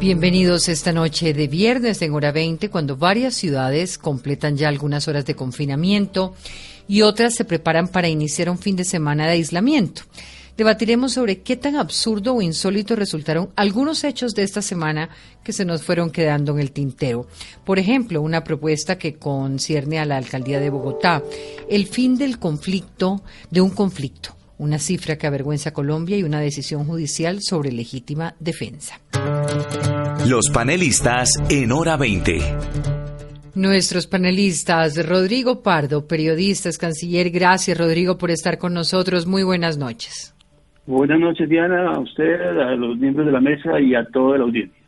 Bienvenidos esta noche de viernes en hora 20 cuando varias ciudades completan ya algunas horas de confinamiento y otras se preparan para iniciar un fin de semana de aislamiento. Debatiremos sobre qué tan absurdo o insólito resultaron algunos hechos de esta semana que se nos fueron quedando en el tintero. Por ejemplo, una propuesta que concierne a la alcaldía de Bogotá, el fin del conflicto, de un conflicto, una cifra que avergüenza a Colombia y una decisión judicial sobre legítima defensa. Los panelistas en hora 20. Nuestros panelistas, Rodrigo Pardo, periodista, es canciller. Gracias, Rodrigo, por estar con nosotros. Muy buenas noches. Buenas noches, Diana, a usted, a los miembros de la mesa y a toda la audiencia.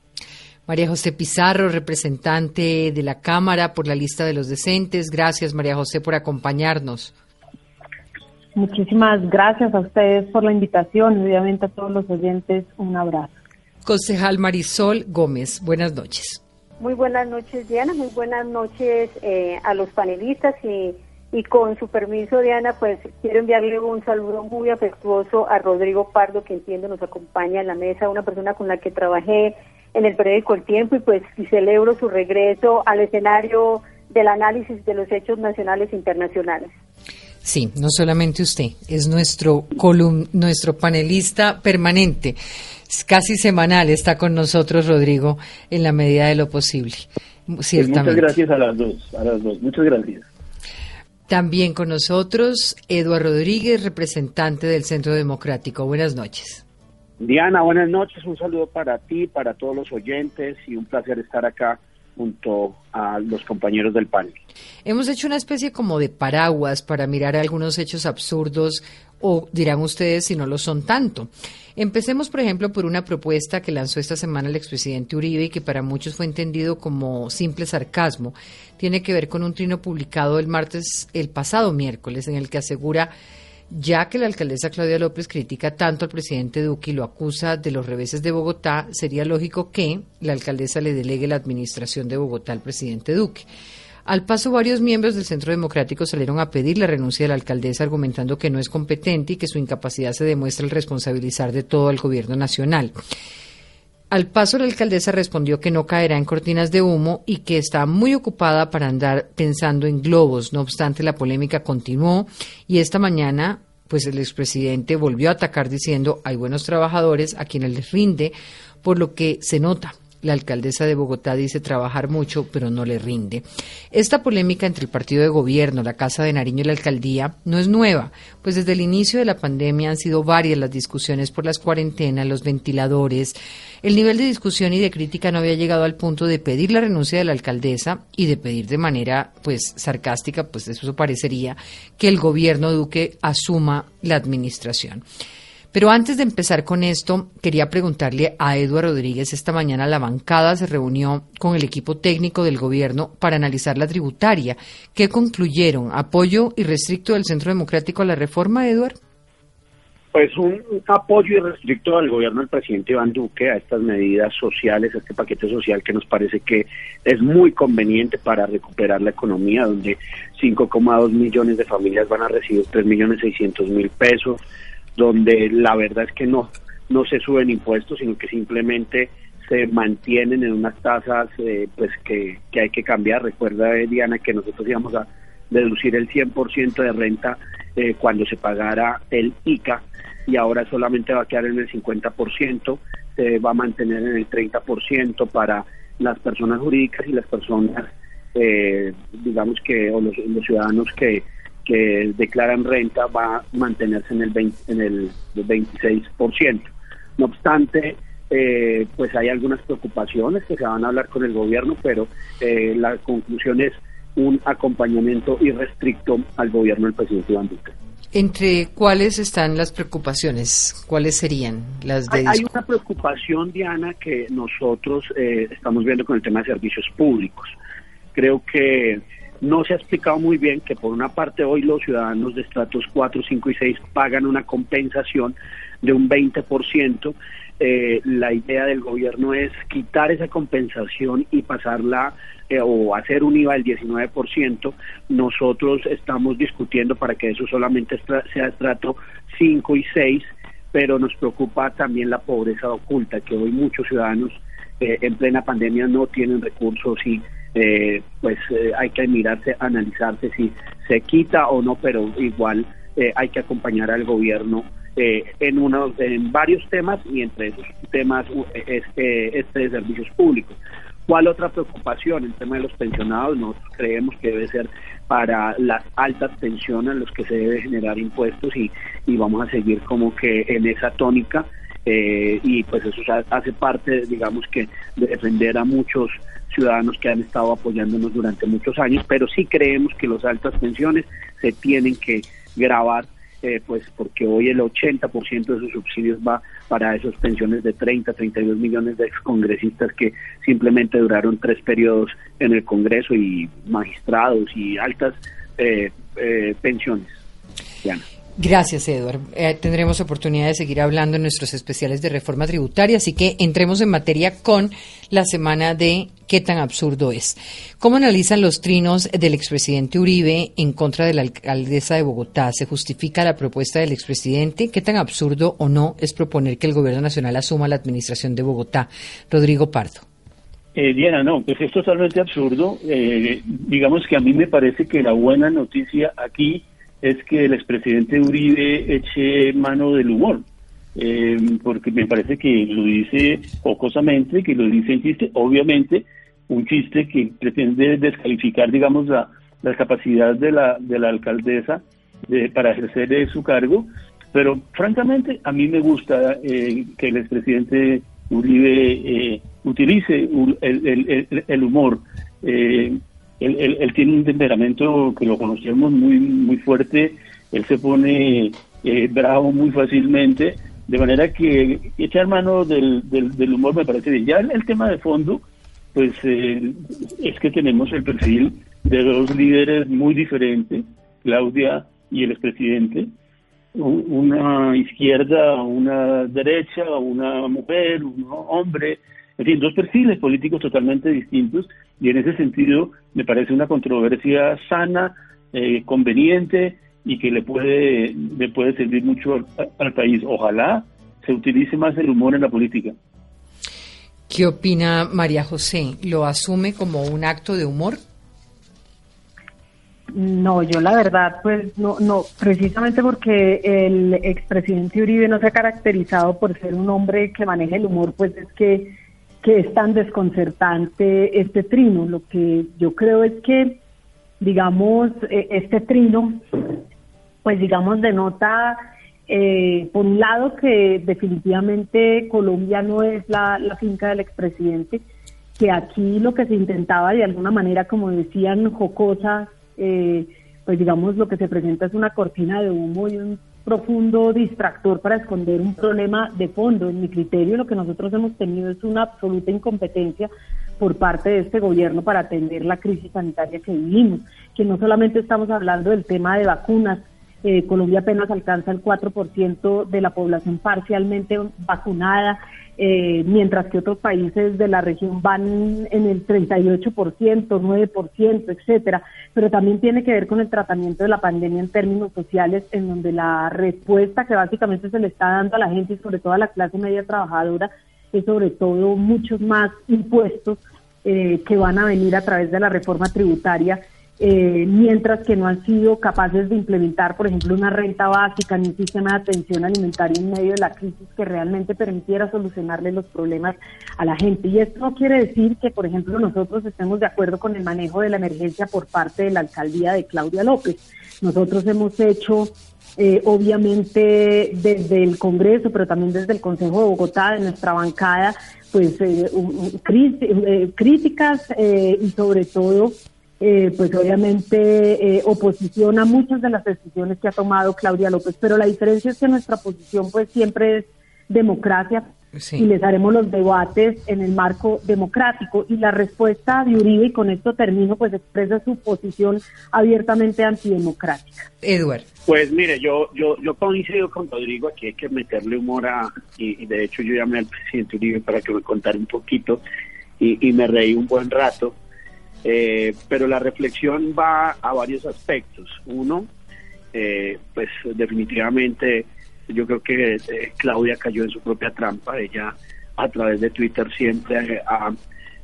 María José Pizarro, representante de la Cámara por la lista de los decentes. Gracias, María José, por acompañarnos. Muchísimas gracias a ustedes por la invitación y obviamente a todos los oyentes un abrazo. Concejal Marisol Gómez, buenas noches. Muy buenas noches, Diana. Muy buenas noches eh, a los panelistas y, y con su permiso, Diana, pues quiero enviarle un saludo muy afectuoso a Rodrigo Pardo, que entiendo nos acompaña en la mesa, una persona con la que trabajé en el periódico El Tiempo y pues y celebro su regreso al escenario del análisis de los hechos nacionales e internacionales. Sí, no solamente usted, es nuestro colum nuestro panelista permanente, casi semanal está con nosotros Rodrigo en la medida de lo posible. Ciertamente. Muchas gracias a las dos, a las dos. Muchas gracias. También con nosotros Eduardo Rodríguez, representante del Centro Democrático. Buenas noches. Diana, buenas noches. Un saludo para ti, para todos los oyentes y un placer estar acá junto a los compañeros del panel. Hemos hecho una especie como de paraguas para mirar algunos hechos absurdos o dirán ustedes si no lo son tanto. Empecemos, por ejemplo, por una propuesta que lanzó esta semana el expresidente Uribe y que para muchos fue entendido como simple sarcasmo. Tiene que ver con un trino publicado el martes, el pasado miércoles, en el que asegura ya que la alcaldesa Claudia López critica tanto al presidente Duque y lo acusa de los reveses de Bogotá, sería lógico que la alcaldesa le delegue la administración de Bogotá al presidente Duque. Al paso, varios miembros del Centro Democrático salieron a pedir la renuncia de la alcaldesa, argumentando que no es competente y que su incapacidad se demuestra al responsabilizar de todo al gobierno nacional. Al paso, la alcaldesa respondió que no caerá en cortinas de humo y que está muy ocupada para andar pensando en globos. No obstante, la polémica continuó y esta mañana, pues el expresidente volvió a atacar diciendo hay buenos trabajadores a quienes les rinde, por lo que se nota la alcaldesa de Bogotá dice trabajar mucho, pero no le rinde. Esta polémica entre el partido de gobierno, la Casa de Nariño y la alcaldía no es nueva, pues desde el inicio de la pandemia han sido varias las discusiones por las cuarentenas, los ventiladores. El nivel de discusión y de crítica no había llegado al punto de pedir la renuncia de la alcaldesa y de pedir de manera pues sarcástica, pues eso parecería que el gobierno Duque asuma la administración. Pero antes de empezar con esto, quería preguntarle a Eduardo Rodríguez. Esta mañana la bancada se reunió con el equipo técnico del gobierno para analizar la tributaria. ¿Qué concluyeron? ¿Apoyo irrestricto del Centro Democrático a la reforma, Eduardo? Pues un apoyo irrestricto del gobierno del presidente Iván Duque a estas medidas sociales, a este paquete social que nos parece que es muy conveniente para recuperar la economía, donde 5,2 millones de familias van a recibir 3 millones 600 mil pesos, donde la verdad es que no, no se suben impuestos, sino que simplemente se mantienen en unas tasas eh, pues que, que, hay que cambiar. Recuerda, eh, Diana, que nosotros íbamos a deducir el 100% de renta eh, cuando se pagara el ICA y ahora solamente va a quedar en el 50%, se va a mantener en el 30% para las personas jurídicas y las personas, digamos que, o los ciudadanos que que declaran renta va a mantenerse en el, 20, en el 26%. No obstante, eh, pues hay algunas preocupaciones que se van a hablar con el gobierno, pero eh, la conclusión es un acompañamiento irrestricto al gobierno del presidente Iván Duque. ¿Entre cuáles están las preocupaciones? ¿Cuáles serían las de hay, una preocupación, Diana, que nosotros eh, estamos viendo con el tema de servicios públicos. Creo que no se ha explicado muy bien que por una parte hoy los ciudadanos de estratos 4, 5 y 6 pagan una compensación de un 20%. Eh, la idea del gobierno es quitar esa compensación y pasarla eh, o hacer un IVA del 19%. Nosotros estamos discutiendo para que eso solamente sea estrato 5 y 6, pero nos preocupa también la pobreza oculta, que hoy muchos ciudadanos eh, en plena pandemia no tienen recursos y eh, pues eh, hay que mirarse, analizarse si se quita o no, pero igual eh, hay que acompañar al gobierno eh, en uno, en varios temas y entre esos temas este, este de servicios públicos. ¿Cuál otra preocupación? El tema de los pensionados, nosotros creemos que debe ser para las altas pensiones los que se debe generar impuestos y, y vamos a seguir como que en esa tónica eh, y pues eso ha- hace parte, digamos que, de defender a muchos ciudadanos que han estado apoyándonos durante muchos años, pero sí creemos que las altas pensiones se tienen que grabar, eh, pues porque hoy el 80% de sus subsidios va para esas pensiones de 30, 32 millones de excongresistas que simplemente duraron tres periodos en el Congreso y magistrados y altas eh, eh, pensiones. Diana. Gracias, Edward. Eh, tendremos oportunidad de seguir hablando en nuestros especiales de reforma tributaria, así que entremos en materia con la semana de qué tan absurdo es. ¿Cómo analizan los trinos del expresidente Uribe en contra de la alcaldesa de Bogotá? ¿Se justifica la propuesta del expresidente? ¿Qué tan absurdo o no es proponer que el gobierno nacional asuma la administración de Bogotá? Rodrigo Pardo. Eh, Diana, no, pues es totalmente absurdo. Eh, digamos que a mí me parece que la buena noticia aquí es que el expresidente Uribe eche mano del humor, eh, porque me parece que lo dice jocosamente, que lo dice en chiste, obviamente un chiste que pretende descalificar, digamos, la, la capacidad de la, de la alcaldesa de, para ejercer su cargo, pero francamente a mí me gusta eh, que el expresidente Uribe eh, utilice el- el humor. Eh, él, tiene un temperamento que lo conocemos muy, muy fuerte, él se pone eh, bravo muy fácilmente, de manera que echar mano del, del, humor me parece bien. Ya el, el tema de fondo, pues eh, es que tenemos el perfil de dos líderes muy diferentes, Claudia y el expresidente, una izquierda, una derecha, una mujer, un hombre, en fin, dos perfiles políticos totalmente distintos y en ese sentido me parece una controversia sana, eh, conveniente y que le puede, le puede servir mucho al, al país. Ojalá se utilice más el humor en la política. ¿Qué opina María José? ¿Lo asume como un acto de humor? No, yo la verdad, pues no, no, precisamente porque el expresidente Uribe no se ha caracterizado por ser un hombre que maneja el humor, pues es que, que es tan desconcertante este trino. Lo que yo creo es que, digamos, eh, este trino, pues digamos, denota, eh, por un lado, que definitivamente Colombia no es la, la finca del expresidente, que aquí lo que se intentaba de alguna manera, como decían, jocosa, eh, pues digamos lo que se presenta es una cortina de humo y un profundo distractor para esconder un problema de fondo. En mi criterio lo que nosotros hemos tenido es una absoluta incompetencia por parte de este gobierno para atender la crisis sanitaria que vivimos, que no solamente estamos hablando del tema de vacunas, eh, Colombia apenas alcanza el 4% de la población parcialmente vacunada, eh, mientras que otros países de la región van en el 38%, 9%, etcétera. Pero también tiene que ver con el tratamiento de la pandemia en términos sociales, en donde la respuesta que básicamente se le está dando a la gente y sobre todo a la clase media trabajadora es sobre todo muchos más impuestos eh, que van a venir a través de la reforma tributaria eh, mientras que no han sido capaces de implementar, por ejemplo, una renta básica ni un sistema de atención alimentaria en medio de la crisis que realmente permitiera solucionarle los problemas a la gente. Y esto no quiere decir que, por ejemplo, nosotros estemos de acuerdo con el manejo de la emergencia por parte de la alcaldía de Claudia López. Nosotros hemos hecho eh, obviamente desde el Congreso, pero también desde el Consejo de Bogotá, de nuestra bancada, pues eh, eh, críticas eh, y sobre todo eh, pues obviamente eh, oposición a muchas de las decisiones que ha tomado Claudia López, pero la diferencia es que nuestra posición pues siempre es democracia y les haremos los debates en el marco democrático y la respuesta de Uribe y con esto termino pues expresa su posición abiertamente antidemocrática. Edward. Pues mire, yo yo yo coincido con Rodrigo aquí hay que meterle humor a y, de hecho yo llamé al presidente Uribe para que me contara un poquito y, y me reí un buen rato, eh, pero la reflexión va a varios aspectos. Uno, eh, pues definitivamente yo creo que eh, Claudia cayó en su propia trampa. Ella a través de Twitter siempre ha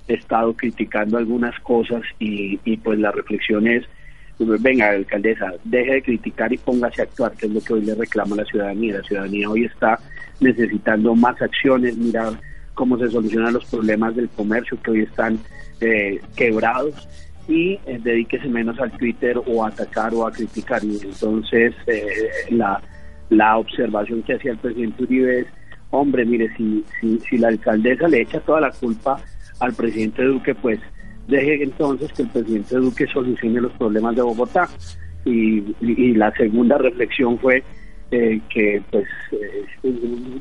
estado criticando algunas cosas y, pues la reflexión es, venga, alcaldesa, deje de criticar y póngase a actuar, que es lo que hoy le reclama la ciudadanía. La ciudadanía hoy está necesitando más acciones, mirar cómo se solucionan los problemas del comercio que hoy están eh, quebrados y eh, dedíquese menos al Twitter o a atacar o a criticar. Y entonces la la observación que hacía el presidente Uribe es, hombre, mire, si, si, si la alcaldesa le echa toda la culpa al presidente Duque, pues deje entonces que el presidente Duque solucione los problemas de Bogotá. Y, la segunda reflexión fue eh, que, pues, eh,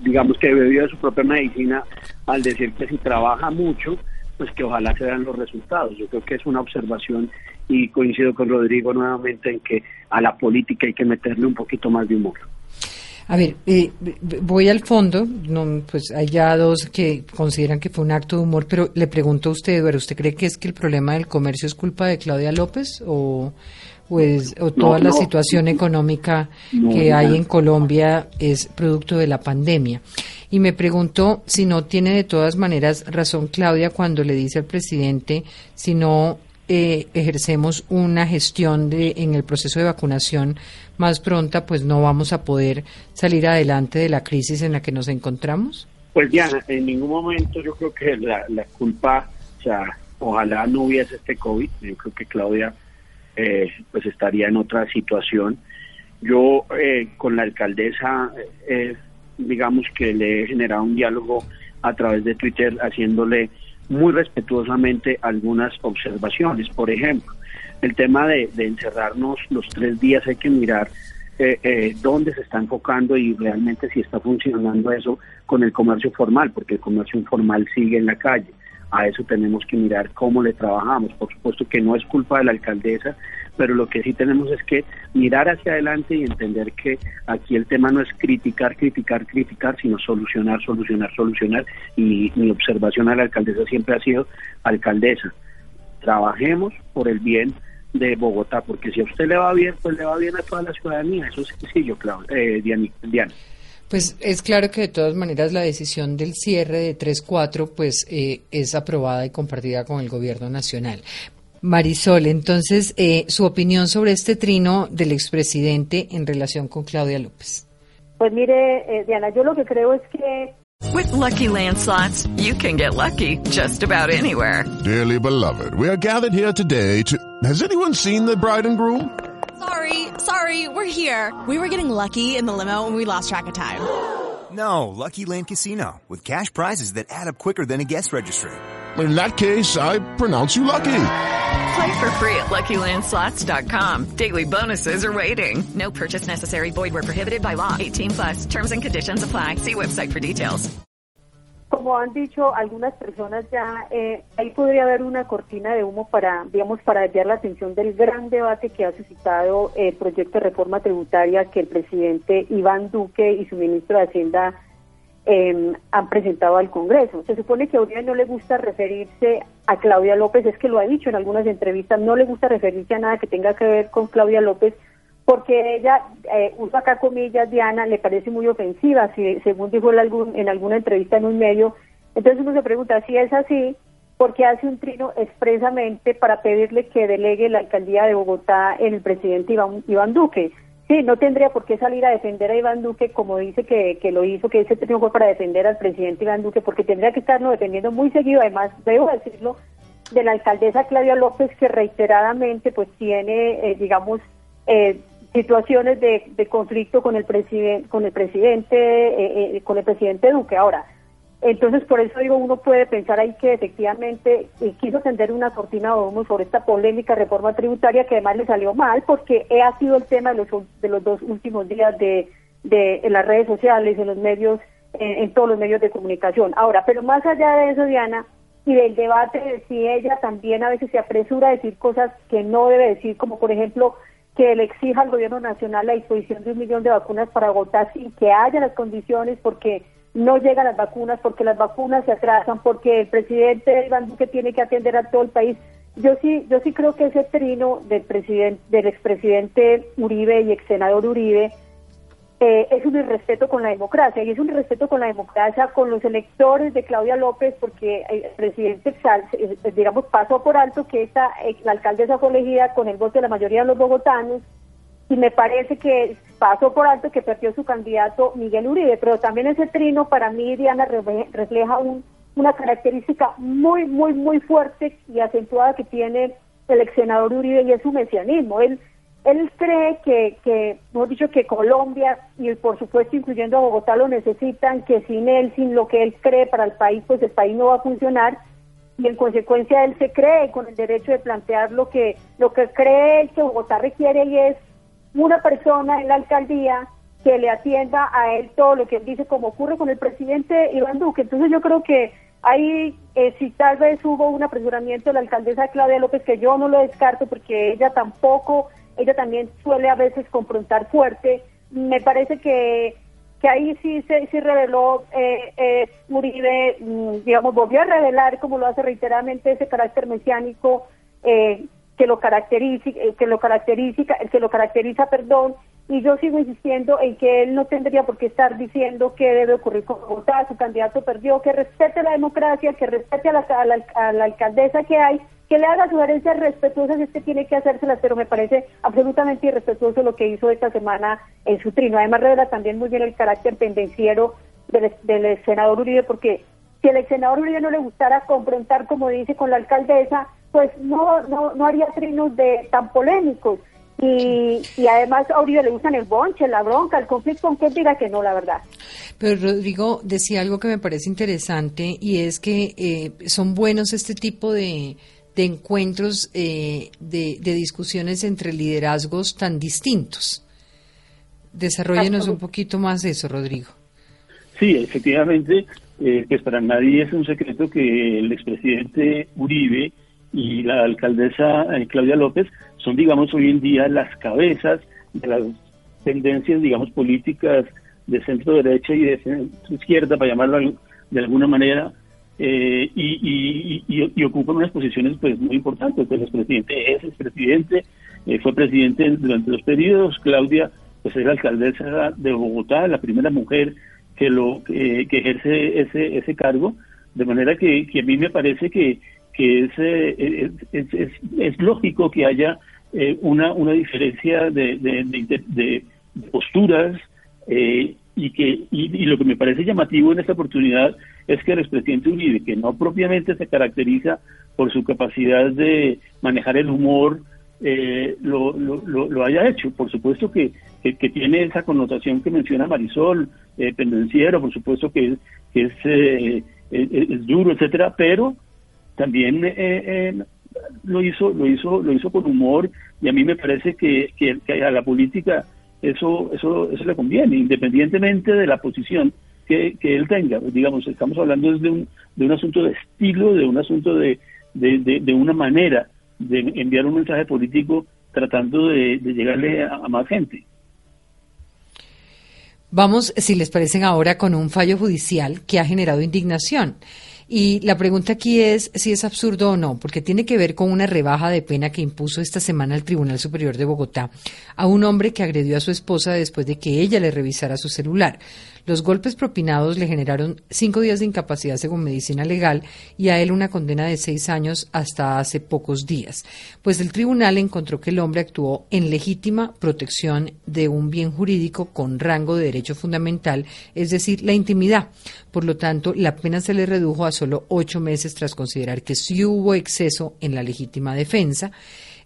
digamos que bebió de su propia medicina al decir que si trabaja mucho, pues que ojalá se den los resultados. Yo creo que es una observación y coincido con Rodrigo nuevamente en que a la política hay que meterle un poquito más de humor. A ver, eh, voy al fondo, no, pues hay ya dos que consideran que fue un acto de humor, pero le pregunto a usted, Eduardo, ¿usted cree que es que el problema del comercio es culpa de Claudia López o, pues, o toda la situación económica que hay en Colombia es producto de la pandemia? Y me pregunto si no tiene de todas maneras razón Claudia cuando le dice al presidente si no eh, ejercemos una gestión de, en el proceso de vacunación más pronta, pues no vamos a poder salir adelante de la crisis en la que nos encontramos? Pues Diana, en ningún momento yo creo que la, culpa, o sea, ojalá no hubiese este COVID, yo creo que Claudia eh, pues estaría en otra situación. Yo eh, con la alcaldesa, digamos que le he generado un diálogo a través de Twitter haciéndole muy respetuosamente algunas observaciones. Por ejemplo, el tema de, encerrarnos los tres días hay que mirar eh, eh, dónde se está enfocando y realmente si está funcionando eso con el comercio formal, porque el comercio informal sigue en la calle a eso tenemos que mirar cómo le trabajamos. Por supuesto que no es culpa de la alcaldesa, pero lo que sí tenemos es que mirar hacia adelante y entender que aquí el tema no es criticar, criticar, criticar, sino solucionar, solucionar, solucionar. Y mi observación a la alcaldesa siempre ha sido, alcaldesa, trabajemos por el bien de Bogotá, porque si a usted le va bien, pues le va bien a toda la ciudadanía. Eso es sencillo, Claudia, eh, Diana. Pues es claro que de todas maneras la decisión del cierre de 3-4 pues eh, es aprobada y compartida con el gobierno nacional. Marisol, entonces, eh, su opinión sobre este trino del expresidente en relación con Claudia López. Pues mire, eh, Diana, yo lo que creo es que With lucky landslots, you can get lucky just about anywhere. Dearly beloved, we are gathered here today to. Has anyone seen the bride and groom? Sorry, sorry, we're here. We were getting lucky in the limo and we lost track of time. No, Lucky Land Casino, with cash prizes that add up quicker than a guest registry. In that case, I pronounce you lucky. Play for free at LuckyLandSlots.com. Daily bonuses are waiting. No purchase necessary. Void where prohibited by law. 18 plus. Terms and conditions apply. See website for details. como han dicho algunas personas ya, eh, ahí podría haber una cortina de humo para, digamos, para desviar la atención del gran debate que ha suscitado el proyecto de reforma tributaria que el presidente Iván Duque y su ministro de Hacienda em, han presentado al Congreso. Se supone que a Uribe no le gusta referirse a Claudia López, es que lo ha dicho en algunas entrevistas, no le gusta referirse a nada que tenga que ver con Claudia López, porque ella, eh, usa acá comillas, Diana, le parece muy ofensiva, si, según dijo en, algún, en alguna entrevista en un medio. Entonces uno se pregunta, si es así, ¿por qué hace un trino expresamente para pedirle que delegue la alcaldía de Bogotá en el presidente Iván, Iván Duque? Sí, no tendría por qué salir a defender a Iván Duque como dice que, que lo hizo, que ese trino fue para defender al presidente Iván Duque, porque tendría que estarlo defendiendo muy seguido, además, debo decirlo, de la alcaldesa Claudia López, que reiteradamente pues tiene, eh, digamos, eh, situaciones de, conflicto con el con el presidente eh, eh, con el presidente Duque. Ahora Entonces, por eso digo, uno puede pensar ahí que efectivamente eh, quiso tender una cortina de humo sobre esta polémica reforma tributaria que además le salió mal porque ha sido el tema de los, de los dos últimos días de, de en las redes sociales, en los medios, en, en todos los medios de comunicación. Ahora, pero más allá de eso, Diana, y del debate de si ella también a veces se apresura a decir cosas que no debe decir, como por ejemplo que le exija al gobierno nacional la disposición de un millón de vacunas para votar sin que haya las condiciones porque no llegan las vacunas, porque las vacunas se atrasan, porque el presidente Iván Duque tiene que atender a todo el país. Yo sí, yo sí creo que ese trino del presidente, del expresidente Uribe y ex senador Uribe eh, es un irrespeto con la democracia y es un irrespeto con la democracia con los electores de Claudia López porque el presidente eh, digamos pasó por alto que esta la alcaldesa fue elegida con el voto de la mayoría de los bogotanos y me parece que pasó por alto que perdió su candidato Miguel Uribe pero también ese trino para mí Diana refleja un, una característica muy muy muy fuerte y acentuada que tiene el ex senador Uribe y es su mesianismo. Él él cree que, que, hemos dicho que Colombia y por supuesto incluyendo a Bogotá lo necesitan, que sin él, sin lo que él cree para el país, pues el país no va a funcionar. Y en consecuencia él se cree con el derecho de plantear lo que lo que cree él que Bogotá requiere y es una persona en la alcaldía que le atienda a él todo lo que él dice, como ocurre con el presidente Iván Duque. Entonces yo creo que ahí eh, si tal vez hubo un apresuramiento de la alcaldesa Claudia López, que yo no lo descarto porque ella tampoco ella también suele a veces confrontar fuerte. Me parece que, que ahí sí se sí reveló eh, eh, Uribe, mm, digamos, volvió a revelar, como lo hace reiteradamente, ese carácter mesiánico eh, que lo caracteriza, eh, que lo caracteriza, que lo caracteriza, perdón, y yo sigo insistiendo en que él no tendría por qué estar diciendo que debe ocurrir con Bogotá, su candidato perdió, que respete la democracia, que respete a la, alcaldesa que hay que le haga sugerencias respetuosas es que tiene que hacérselas, pero me parece absolutamente irrespetuoso lo que hizo esta semana en su trino. Además revela también muy bien el carácter pendenciero del, del senador Uribe, porque si el senador Uribe no le gustara confrontar, como dice, con la alcaldesa, pues no, no, no haría trinos de tan polémicos. Y, y, además a Uribe le gustan el bonche, la bronca, el conflicto, aunque diga que no, la verdad. Pero Rodrigo decía algo que me parece interesante y es que eh, son buenos este tipo de de encuentros, eh, de, discusiones entre liderazgos tan distintos. Desarrollenos un poquito más eso, Rodrigo. Sí, efectivamente, eh, pues para nadie es un secreto que el expresidente Uribe y la alcaldesa eh, Claudia López son, digamos, hoy en día las cabezas de las tendencias, digamos, políticas de centro derecha y de centro izquierda, para llamarlo de alguna manera, eh, y, y, ocupan unas posiciones pues muy importantes. Pues el presidente es presidente, eh, fue presidente durante los periodos. Claudia pues es la alcaldesa de Bogotá, la primera mujer que lo que ejerce ese ese cargo, de manera que, a mí me parece que que eh, es, es, es, lógico que haya una una diferencia de, de, de, posturas y que y, lo que me parece llamativo en esta oportunidad es que el expresidente Uribe, que no propiamente se caracteriza por su capacidad de manejar el humor, eh, lo, lo, haya hecho. Por supuesto que, que, tiene esa connotación que menciona Marisol, eh, pendenciero, por supuesto que, que es, eh, es, duro, etcétera, pero también eh, lo hizo lo hizo lo hizo con humor y a mí me parece que, que a la política eso, eso, eso le conviene, independientemente de la posición que, que él tenga. Digamos, estamos hablando de un, de un asunto de estilo, de un asunto de, de, una manera de enviar un mensaje político tratando de, llegarle a, a más gente. Vamos, si les parecen ahora, con un fallo judicial que ha generado indignación. Y la pregunta aquí es si es absurdo o no, porque tiene que ver con una rebaja de pena que impuso esta semana el Tribunal Superior de Bogotá a un hombre que agredió a su esposa después de que ella le revisara su celular. Los golpes propinados le generaron cinco días de incapacidad según medicina legal y a él una condena de seis años hasta hace pocos días. Pues el tribunal encontró que el hombre actuó en legítima protección de un bien jurídico con rango de derecho fundamental, es decir, la intimidad. Por lo tanto, la pena se le redujo a solo ocho meses tras considerar que sí hubo exceso en la legítima defensa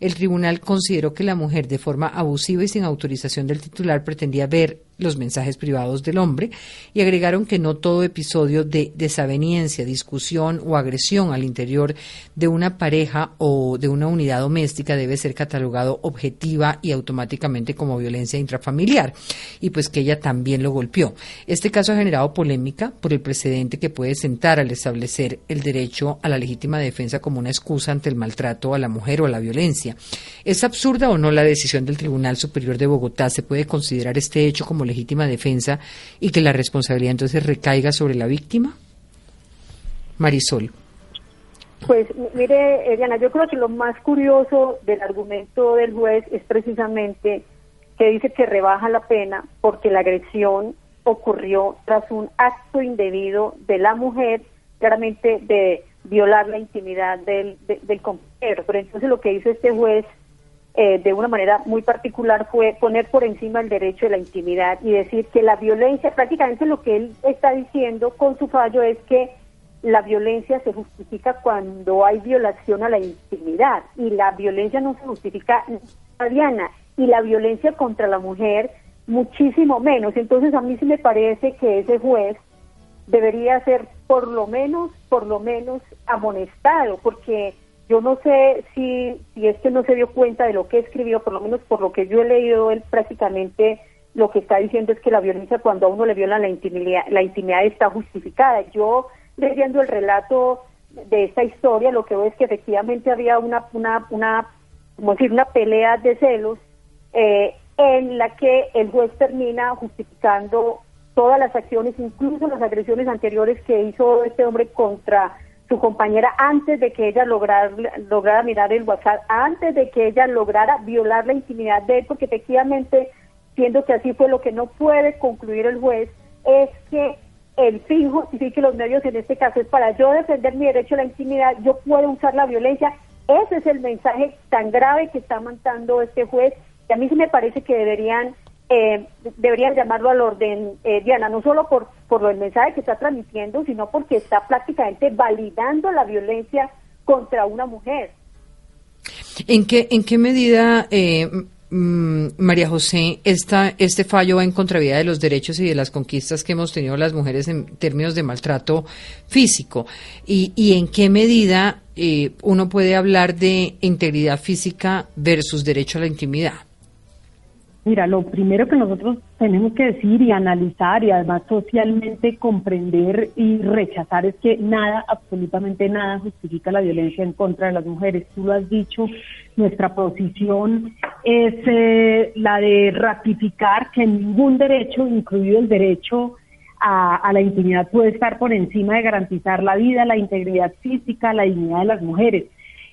el tribunal consideró que la mujer, de forma abusiva y sin autorización del titular, pretendía ver los mensajes privados del hombre y agregaron que no todo episodio de desaveniencia, discusión o agresión al interior de una pareja o de una unidad doméstica debe ser catalogado objetiva y automáticamente como violencia intrafamiliar y pues que ella también lo golpeó. Este caso ha generado polémica por el precedente que puede sentar al establecer el derecho a la legítima defensa como una excusa ante el maltrato a la mujer o a la violencia. ¿Es absurda o no la decisión del Tribunal Superior de Bogotá? ¿Se puede considerar este hecho como legítima defensa y que la responsabilidad entonces recaiga sobre la víctima? Marisol. Pues mire, Diana, yo creo que lo más curioso del argumento del juez es precisamente que dice que rebaja la pena porque la agresión ocurrió tras un acto indebido de la mujer, claramente de violar la intimidad del, del compañero. Pero entonces lo que hizo este juez eh, de una manera muy particular fue poner por encima el derecho de la intimidad y decir que la violencia, prácticamente lo que él está diciendo con su fallo es que la violencia se justifica cuando hay violación a la intimidad y la violencia no se justifica, Diana, y la violencia contra la mujer muchísimo menos. Entonces a mí sí me parece que ese juez debería ser por lo menos, por lo menos amonestado, porque yo no sé si, si es que no se dio cuenta de lo que escribió, por lo menos por lo que yo he leído, él prácticamente lo que está diciendo es que la violencia cuando a uno le viola la intimidad, la intimidad está justificada. Yo leyendo el relato de esta historia, lo que veo es que efectivamente había una, una, una, como decir, una pelea de celos eh, en la que el juez termina justificando todas las acciones, incluso las agresiones anteriores que hizo este hombre contra su compañera antes de que ella lograra, lograra mirar el WhatsApp, antes de que ella lograra violar la intimidad de él, porque efectivamente, siendo que así fue lo que no puede concluir el juez, es que el fin justifique los medios, en este caso es para yo defender mi derecho a la intimidad, yo puedo usar la violencia. Ese es el mensaje tan grave que está mandando este juez, y a mí sí me parece que deberían eh, deberían llamarlo al orden, eh, Diana, no solo por, por el mensaje que está transmitiendo, sino porque está prácticamente validando la violencia contra una mujer. ¿En qué, en qué medida, eh, mm, María José, esta, este fallo va en contravía de los derechos y de las conquistas que hemos tenido las mujeres en términos de maltrato físico? ¿Y, y en qué medida eh, uno puede hablar de integridad física versus derecho a la intimidad? Mira, lo primero que nosotros tenemos que decir y analizar y además socialmente comprender y rechazar es que nada, absolutamente nada justifica la violencia en contra de las mujeres. Tú lo has dicho, nuestra posición es eh, la de ratificar que ningún derecho, incluido el derecho a, la intimidad, puede estar por encima de garantizar la vida, la integridad física, la dignidad de las mujeres.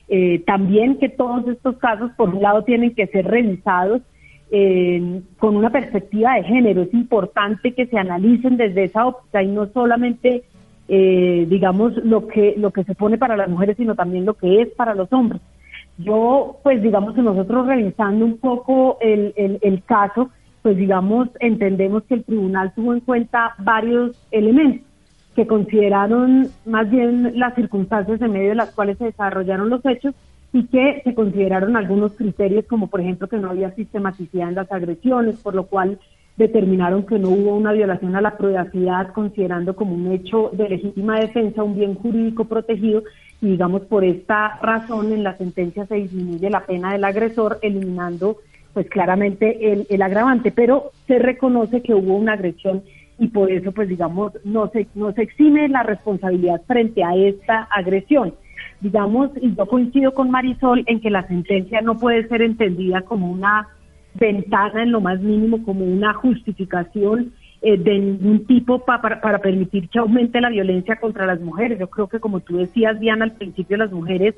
Eh, también que todos estos casos, por un lado, tienen que ser revisados con una perspectiva de género. Es importante que se analicen desde esa óptica y no solamente, eh, digamos, lo que, lo que se pone para las mujeres, sino también lo que es para los hombres. Yo, pues, digamos, nosotros revisando un poco el, el caso, pues, digamos, entendemos que el tribunal tuvo en cuenta varios elementos que consideraron más bien las circunstancias en medio de las cuales se desarrollaron los hechos y que se consideraron algunos criterios como por ejemplo que no había sistematicidad en las agresiones, por lo cual determinaron que no hubo una violación a la privacidad considerando como un hecho de legítima defensa un bien jurídico protegido y digamos por esta razón en la sentencia se disminuye la pena del agresor eliminando pues claramente el, el agravante, pero se reconoce que hubo una agresión y por eso pues digamos no se, no se exime la responsabilidad frente a esta agresión digamos, y yo coincido con Marisol en que la sentencia no puede ser entendida como una ventana en lo más mínimo, como una justificación eh, de ningún tipo para, para permitir que aumente la violencia contra las mujeres. Yo creo que como tú decías, Diana, al principio las mujeres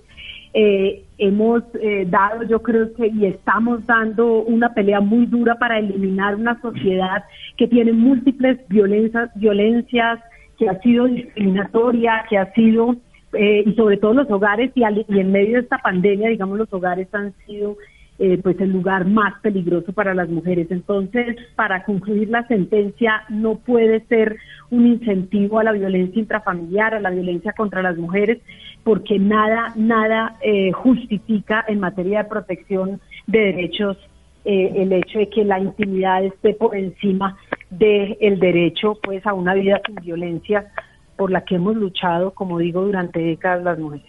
eh, hemos eh, dado, yo creo que, y estamos dando una pelea muy dura para eliminar una sociedad que tiene múltiples violencias, violencias que ha sido discriminatoria, que ha sido eh, y sobre todo los hogares y, y, en medio de esta pandemia, digamos, los hogares han sido eh, pues el lugar más peligroso para las mujeres. Entonces, para concluir la sentencia, no puede ser un incentivo a la violencia intrafamiliar, a la violencia contra las mujeres, porque nada, nada eh, justifica en materia de protección de derechos el hecho de que la intimidad esté por encima de el derecho pues a una vida sin violencia por la que hemos luchado, como digo, durante décadas las mujeres.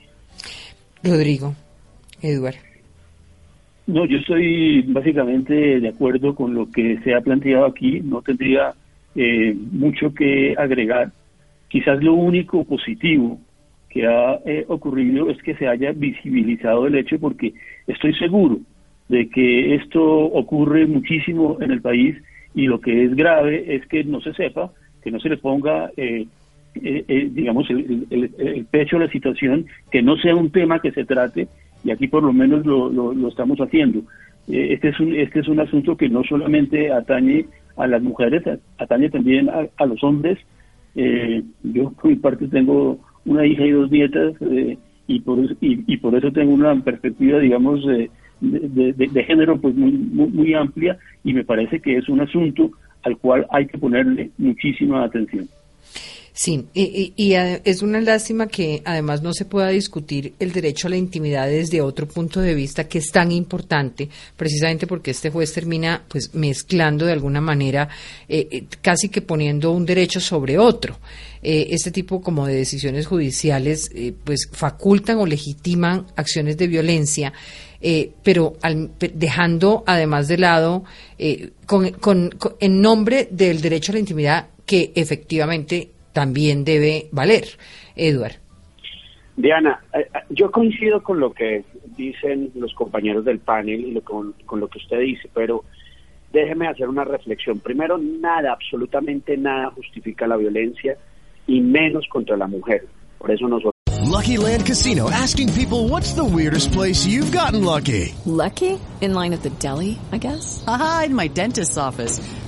Rodrigo, Eduardo. No, yo estoy básicamente de acuerdo con lo que se ha planteado aquí. No tendría eh, mucho que agregar. Quizás lo único positivo que ha eh, ocurrido es que se haya visibilizado el hecho porque estoy seguro de que esto ocurre muchísimo en el país y lo que es grave es que no se sepa, que no se le ponga, eh, digamos, el, pecho a la situación, que no sea un tema que se trate y aquí por lo menos lo, lo, estamos haciendo. este, es un, este es un asunto que no solamente atañe a las mujeres, atañe también a, los hombres. Eh, yo por mi parte tengo una hija y dos nietas eh, y, por, y, por eso tengo una perspectiva, digamos, de, de, género pues muy, muy, amplia y me parece que es un asunto al cual hay que ponerle muchísima atención. Sí, y, y, es una lástima que además no se pueda discutir el derecho a la intimidad desde otro punto de vista que es tan importante, precisamente porque este juez termina pues mezclando de alguna manera, eh, eh, casi que poniendo un derecho sobre otro. Eh, este tipo como de decisiones judiciales pues facultan o legitiman acciones de violencia. pero dejando además de lado, con, con, en nombre del derecho a la intimidad, que efectivamente también debe valer. Edward. Diana, eh, eh, yo coincido con lo que dicen los compañeros del panel y con, con lo que usted dice, pero déjeme hacer una reflexión. Primero, nada, absolutamente nada justifica la violencia y menos contra la mujer. Por eso nosotros. Lucky Land Casino asking people what's the weirdest place you've gotten lucky. Lucky? In line at the deli, I guess. Aha, in my dentist's office.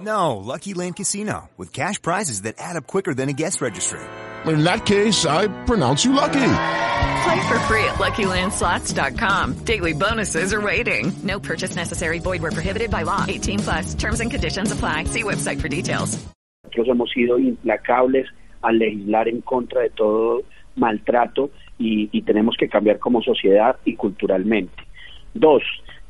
No, Lucky Land Casino, with cash prizes that add up quicker than a guest registry. In that case, I pronounce you lucky. Play for free at LuckyLandSlots.com. Daily bonuses are waiting. No purchase necessary. Void where prohibited by law. 18 plus. Terms and conditions apply. See website for details. Nosotros hemos sido implacables al legislar en contra de todo maltrato y, y tenemos que cambiar como sociedad y culturalmente. Dos,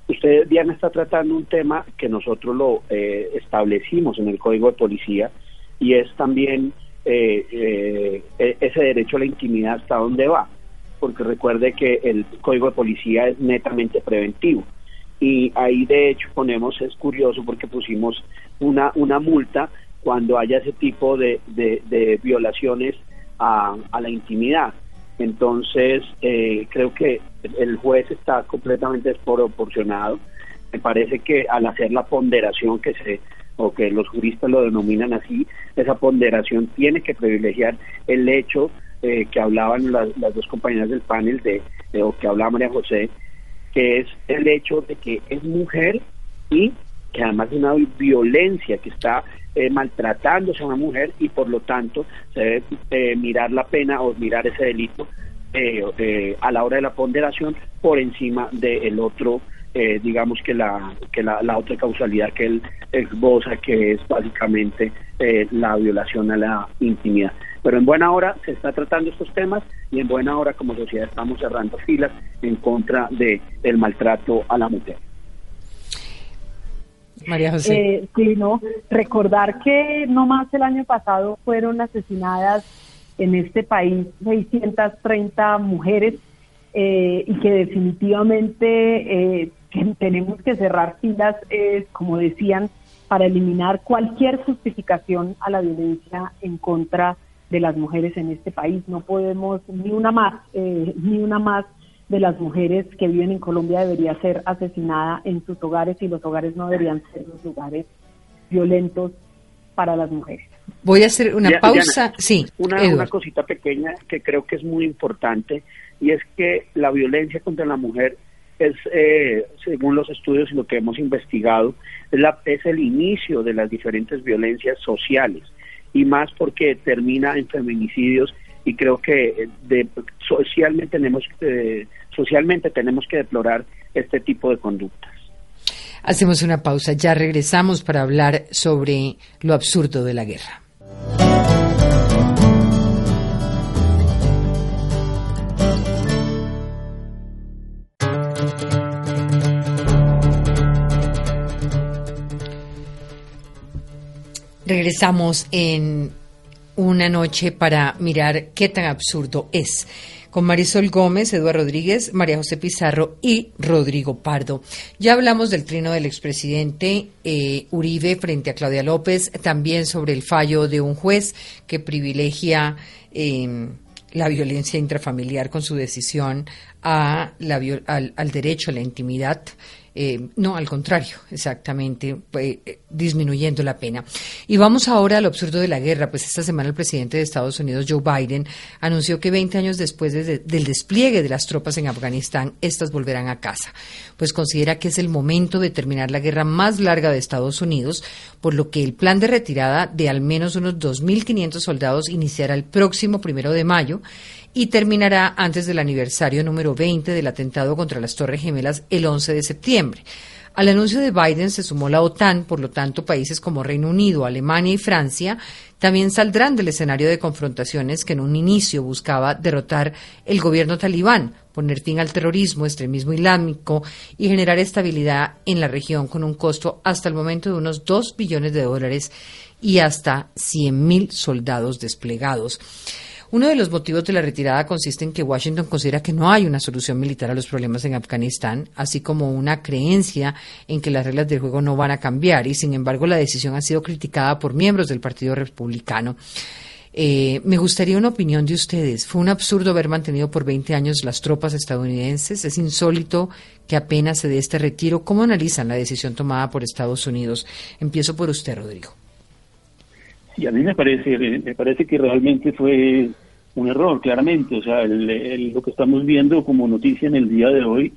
usted, Diana, está tratando un tema que nosotros lo eh, establecimos en el Código de Policía y es también eh, eh, e-, ese derecho a la intimidad hasta dónde va, porque recuerde que el Código de Policía es netamente preventivo y ahí de hecho ponemos, es curioso porque pusimos una, una multa cuando haya ese tipo de, de, violaciones a, a la intimidad. Entonces, eh, creo que el juez está completamente desproporcionado. Me parece que al hacer la ponderación que se o que los juristas lo denominan así, esa ponderación tiene que privilegiar el hecho eh, que hablaban las, dos compañeras del panel de, o que hablaba María José, que es el hecho de que es mujer y que además de una violencia que está eh, maltratándose a una mujer y por lo tanto se debe eh, mirar la pena o mirar ese delito eh, a la hora de la ponderación por encima del otro, digamos que la que la, otra causalidad que él esboza, que es básicamente la violación a la intimidad. Pero en buena hora se está tratando estos temas y en buena hora como sociedad estamos cerrando filas en contra de el maltrato a la mujer. María José. Eh, sí, no. Recordar que no más el año pasado fueron asesinadas en este país 630 mujeres eh, y que definitivamente eh, tenemos que cerrar filas, como decían, para eliminar cualquier justificación a la violencia en contra de las mujeres en este país. No podemos ni una más, ni una más de las mujeres que viven en Colombia debería ser asesinada en sus hogares y los hogares no deberían ser los lugares violentos para las mujeres. Voy a hacer una pausa. sí, una, una, cosita pequeña que creo que es muy importante y es que la violencia contra la mujer es, eh, según los estudios y lo que hemos investigado, es, la, es el inicio de las diferentes violencias sociales y más porque termina en feminicidios y creo que eh, de, socialmente tenemos eh, socialmente tenemos que deplorar este tipo de conductas. Hacemos una pausa, ya regresamos para hablar sobre lo absurdo de la guerra. Regresamos en una noche para mirar qué tan absurdo es. Con Marisol Gómez, Eduardo Rodríguez, María José Pizarro y Rodrigo Pardo. Ya hablamos del trino del expresidente eh, Uribe frente a Claudia López, también sobre el fallo de un juez que privilegia em, la violencia intrafamiliar con su decisión a la, al derecho a la intimidad eh, no, al contrario, exactamente, eh, disminuyendo la pena. Y vamos ahora al absurdo de la guerra, pues esta semana el presidente de Estados Unidos, Joe Biden, anunció que 20 años después del despliegue de las tropas en Afganistán, estas volverán a casa, pues considera que es el momento de terminar la guerra más larga de Estados Unidos, por lo que el plan de retirada de al menos unos 2.500 soldados iniciará el próximo primero de mayo y terminará antes del aniversario número 20 del atentado contra las Torres Gemelas el 11 de septiembre. Al anuncio de Biden se sumó la OTAN, por lo tanto países como Reino Unido, Alemania y Francia también saldrán del escenario de confrontaciones que en un inicio buscaba derrotar el gobierno talibán, poner fin al terrorismo, extremismo islámico y generar estabilidad en la región con un costo hasta el momento de unos 2 billones de dólares y hasta 100.000 soldados desplegados. Uno de los motivos de la retirada consiste en que Washington considera que no hay una solución militar a los problemas en Afganistán, así como una creencia en que las reglas del juego no van a cambiar y, sin embargo, la decisión ha sido criticada por miembros del Partido Republicano. Eh, me gustaría una opinión de ustedes. ¿Fue un absurdo haber mantenido por 20 años las tropas estadounidenses? ¿Es insólito que apenas se dé este retiro? ¿Cómo analizan la decisión tomada por Estados Unidos? Empiezo por usted, Rodrigo. Y a mí me parece, me parece que realmente fue un error, claramente. O sea, lo que estamos viendo como noticia en el día de hoy,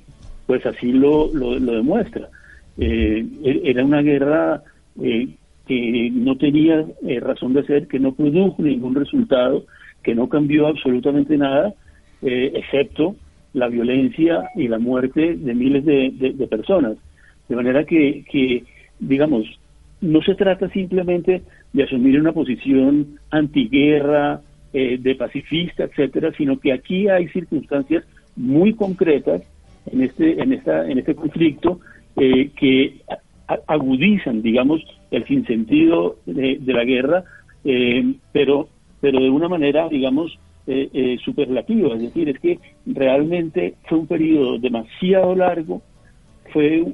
pues así lo, lo, demuestra. Eh, e-, era una guerra eh, que no tenía eh, razón de ser, que no produjo ningún resultado, que no cambió absolutamente nada, excepto la violencia y la muerte de miles de, de personas. De manera que, que, digamos, no se trata simplemente de asumir una posición antiguerra, eh, de pacifista, etcétera, sino que aquí hay circunstancias muy concretas en este en esta en este conflicto eh, que agudizan, digamos, el sinsentido de, de la guerra, eh, pero pero de una manera, digamos, superlativa, es decir, es que realmente fue un periodo demasiado largo, fue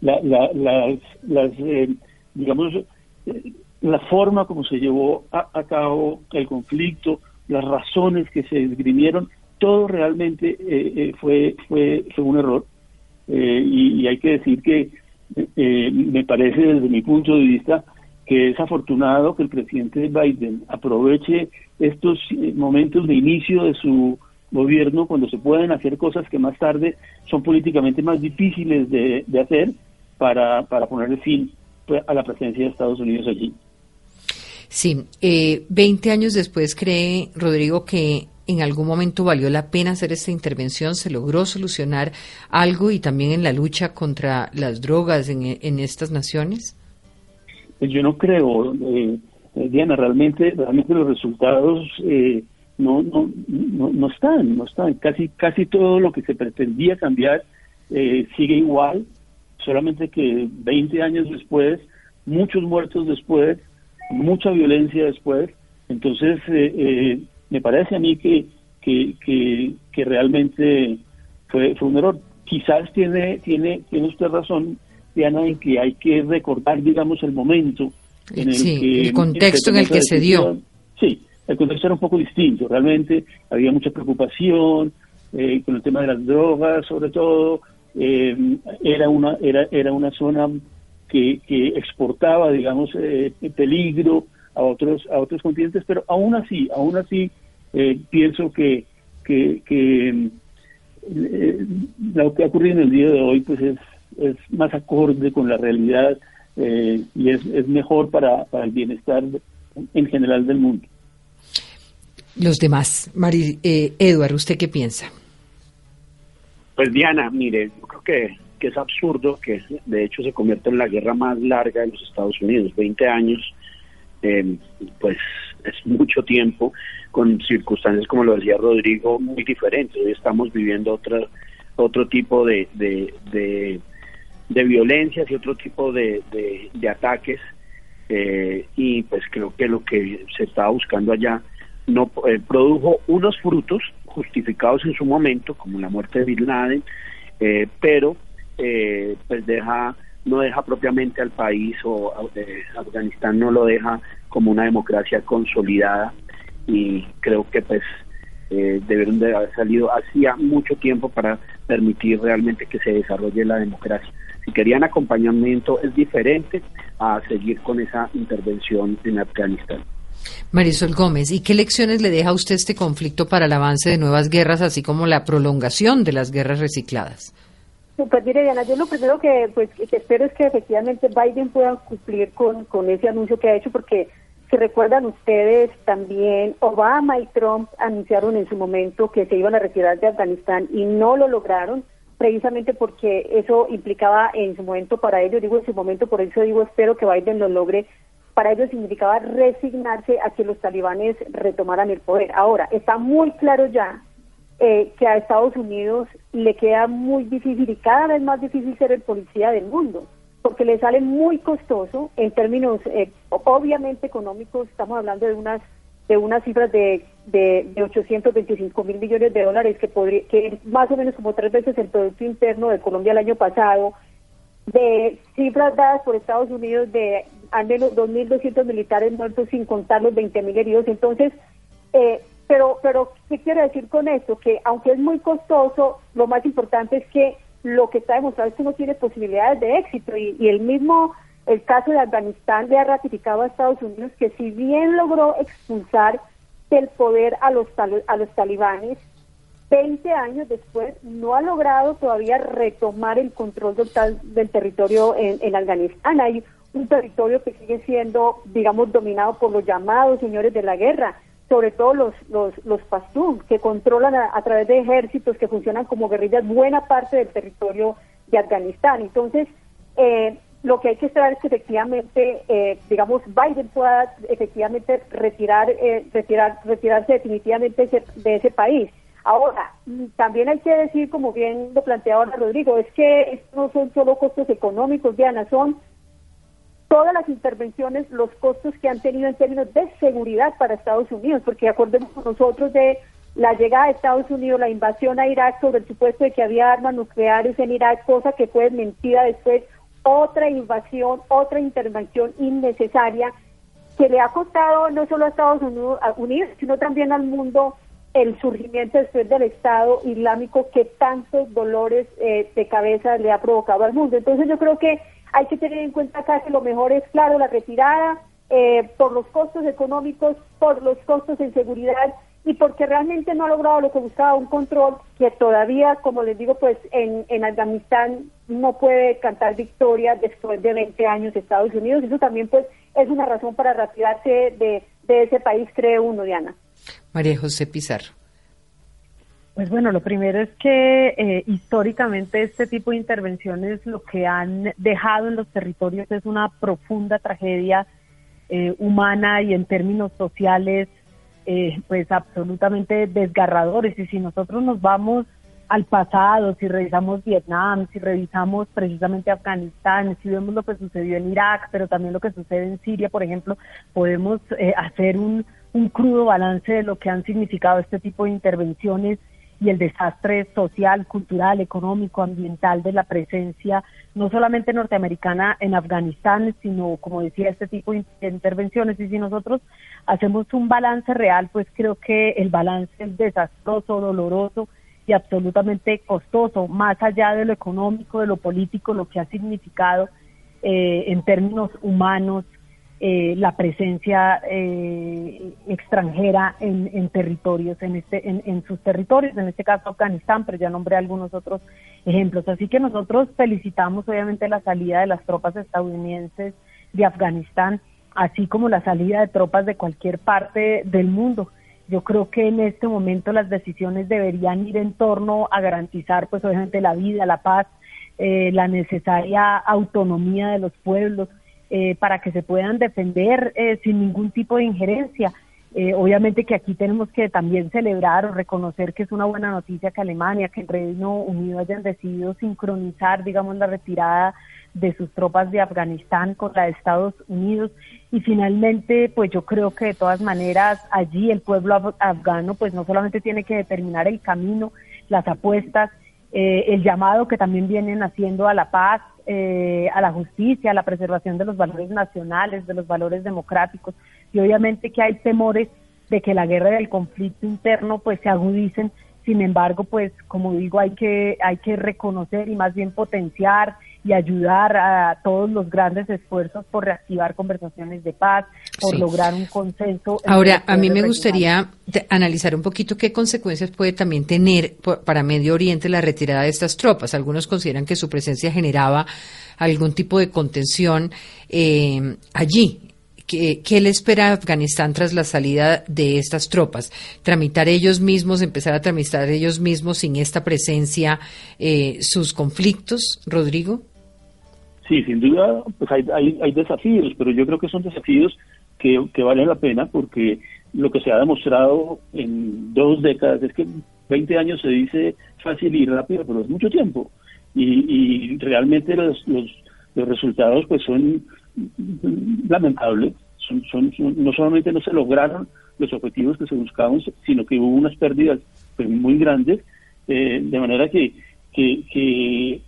la, las, las digamos la forma como se llevó a, cabo el conflicto, las razones que se esgrimieron, todo realmente eh, eh, fue, fue, fue un error. Eh, y, hay que decir que me parece desde mi punto de vista que es afortunado que el presidente Biden aproveche estos momentos de inicio de su gobierno cuando se pueden hacer cosas que más tarde son políticamente más difíciles de, de hacer para, para ponerle fin a la presencia de Estados Unidos allí. Sí, eh, 20 años después cree Rodrigo que en algún momento valió la pena hacer esta intervención, se logró solucionar algo y también en la lucha contra las drogas en, estas naciones. Pues yo no creo, eh, Diana, realmente, realmente los resultados eh, no, no, no, no, están, no están. Casi, casi todo lo que se pretendía cambiar eh, sigue igual solamente que 20 años después, muchos muertos después, mucha violencia después, entonces eh, eh, me parece a mí que, que, que, realmente fue, fue un error. Quizás tiene, tiene, tiene usted razón, Diana, en que hay que recordar, digamos, el momento en el que... El contexto en el que se dio. Sí, el contexto era un poco distinto. Realmente había mucha preocupación eh, con el tema de las drogas, sobre todo, eh, era una era era una zona que, que exportaba digamos eh, peligro a otros a otros continentes pero aún así aún así eh, pienso que que, eh, lo que ha ocurrido en el día de hoy pues es, es más acorde con la realidad eh, y es, es mejor para, para el bienestar en general del mundo. Los demás, Mari, eh, Edward, ¿usted qué piensa? Pues Diana, mire, yo creo que, que es absurdo que de hecho se convierta en la guerra más larga de los Estados Unidos, 20 años, eh, pues es mucho tiempo, con circunstancias, como lo decía Rodrigo, muy diferentes. Hoy estamos viviendo otra, otro tipo de, de, de, violencias y otro tipo de, de, de ataques, eh, y pues creo que lo que se estaba buscando allá no eh, produjo unos frutos justificados en su momento, como la muerte de Bin Laden, eh, pero eh, pues deja no deja propiamente al país o eh, Afganistán no lo deja como una democracia consolidada y creo que pues eh, debieron de haber salido hacía mucho tiempo para permitir realmente que se desarrolle la democracia. Si querían acompañamiento es diferente a seguir con esa intervención en Afganistán. Marisol Gómez, ¿y qué lecciones le deja a usted este conflicto para el avance de nuevas guerras, así como la prolongación de las guerras recicladas? Pues mire, Diana, yo lo primero que, pues, que espero es que efectivamente Biden pueda cumplir con, con ese anuncio que ha hecho, porque si recuerdan ustedes, también Obama y Trump anunciaron en su momento que se iban a retirar de Afganistán y no lo lograron, precisamente porque eso implicaba en su momento para ellos, digo en su momento, por eso digo espero que Biden lo logre, para ellos significaba resignarse a que los talibanes retomaran el poder. Ahora, está muy claro ya eh, que a Estados Unidos le queda muy difícil y cada vez más difícil ser el policía del mundo, porque le sale muy costoso en términos eh, obviamente económicos, estamos hablando de unas de unas cifras de, de, de 825 mil millones de dólares, que, podría, que es más o menos como tres veces el Producto Interno de Colombia el año pasado, de cifras dadas por Estados Unidos de al menos 2.200 militares muertos sin contar los 20.000 heridos. Entonces, eh, pero, pero, ¿qué quiero decir con esto? Que aunque es muy costoso, lo más importante es que lo que está demostrado es que no tiene posibilidades de éxito y, y el mismo, el caso de Afganistán le ha ratificado a Estados Unidos que si bien logró expulsar del poder a los, a los talibanes, 20 años después no ha logrado todavía retomar el control total del territorio en, en Afganistán. Hay un territorio que sigue siendo, digamos, dominado por los llamados señores de la guerra, sobre todo los, los, los pastún, que controlan a, través de ejércitos que funcionan como guerrillas buena parte del territorio de Afganistán. Entonces, eh, lo que hay que esperar es que efectivamente, eh, digamos, Biden pueda efectivamente retirar, eh, retirar, retirarse definitivamente ese- de ese país. Ahora, mm, también hay que decir, como bien lo planteaba Rodrigo, es que estos no son solo costos económicos, Diana, son todas las intervenciones, los costos que han tenido en términos de seguridad para Estados Unidos, porque acordemos nosotros de la llegada de Estados Unidos, la invasión a Irak sobre el supuesto de que había armas nucleares en Irak, cosa que fue desmentida después, otra invasión, otra intervención innecesaria que le ha costado no solo a Estados Unidos, sino también al mundo el surgimiento después del Estado Islámico que tantos dolores eh, de cabeza le ha provocado al mundo. Entonces yo creo que hay que tener en cuenta acá que lo mejor es, claro, la retirada eh, por los costos económicos, por los costos en seguridad y porque realmente no ha logrado lo que buscaba, un control que todavía, como les digo, pues en, en Afganistán no puede cantar victoria después de 20 años de Estados Unidos. Eso también pues es una razón para retirarse de, de ese país, cree uno, Diana. María José Pizarro. Pues bueno, lo primero es que eh, históricamente este tipo de intervenciones lo que han dejado en los territorios es una profunda tragedia eh, humana y en términos sociales, eh, pues absolutamente desgarradores. Y si nosotros nos vamos al pasado, si revisamos Vietnam, si revisamos precisamente Afganistán, si vemos lo que sucedió en Irak, pero también lo que sucede en Siria, por ejemplo, podemos eh, hacer un, un crudo balance de lo que han significado este tipo de intervenciones y el desastre social, cultural, económico, ambiental de la presencia no solamente norteamericana en Afganistán, sino, como decía, este tipo de intervenciones. Y si nosotros hacemos un balance real, pues creo que el balance es desastroso, doloroso y absolutamente costoso, más allá de lo económico, de lo político, lo que ha significado eh, en términos humanos, eh, la presencia eh, extranjera en, territorios, en, este, en, sus territorios, en este caso Afganistán, pero ya nombré algunos otros ejemplos. Así que nosotros felicitamos obviamente la salida de las tropas estadounidenses de Afganistán, así como la salida de tropas de cualquier parte del mundo. Yo creo que en este momento las decisiones deberían ir en torno a garantizar, pues obviamente la vida, la paz, eh, la necesaria autonomía de los pueblos, eh, para que se puedan defender eh, sin ningún tipo de injerencia. Eh, obviamente que aquí tenemos que también celebrar o reconocer que es una buena noticia que Alemania, que el Reino Unido hayan decidido sincronizar, digamos, la retirada de sus tropas de Afganistán con la de Estados Unidos. Y finalmente, pues yo creo que de todas maneras allí el pueblo afgano, pues no solamente tiene que determinar el camino, las apuestas, el llamado que también vienen haciendo a la paz, eh, a la justicia, a la preservación de los valores nacionales, de los valores democráticos y obviamente que hay temores de que la guerra y el conflicto interno pues se agudicen. Sin embargo, pues como digo, hay que hay que reconocer y más bien potenciar y ayudar a todos los grandes esfuerzos por reactivar conversaciones de paz, por lograr un consenso. Ahora, a mí me gustaría analizar un poquito qué consecuencias puede también tener para Medio Oriente la retirada de estas tropas. Algunos consideran que su presencia generaba algún tipo de contención eh, allí. ¿Qué, ¿Qué, le espera Afganistán tras la salida de estas tropas? ¿Tramitar ellos mismos, empezar a tramitar ellos mismos sin esta presencia eh, sus conflictos, Rodrigo? Sí, sin duda, pues hay, hay, hay desafíos, pero yo creo que son desafíos que, que valen la pena porque lo que se ha demostrado en dos décadas es que 20 años se dice fácil y rápido, pero es mucho tiempo. Y, y realmente los, los, los, resultados pues son lamentables. Son, son, no solamente no se lograron los objetivos que se buscaban, sino que hubo unas pérdidas pues, muy grandes, eh, de manera que, que, que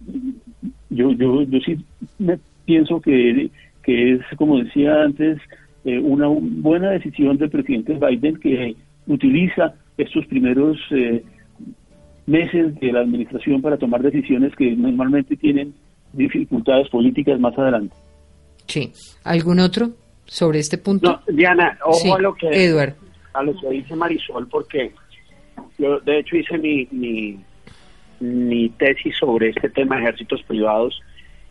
yo, yo, yo sí me pienso que, que es, como decía antes, eh, una buena decisión del presidente Biden que utiliza estos primeros eh, meses de la administración para tomar decisiones que normalmente tienen dificultades políticas más adelante. Sí. ¿Algún otro sobre este punto? Diana, ojo a lo que a lo que dice Marisol, porque yo de hecho hice mi, mi mi tesis sobre este tema de ejércitos privados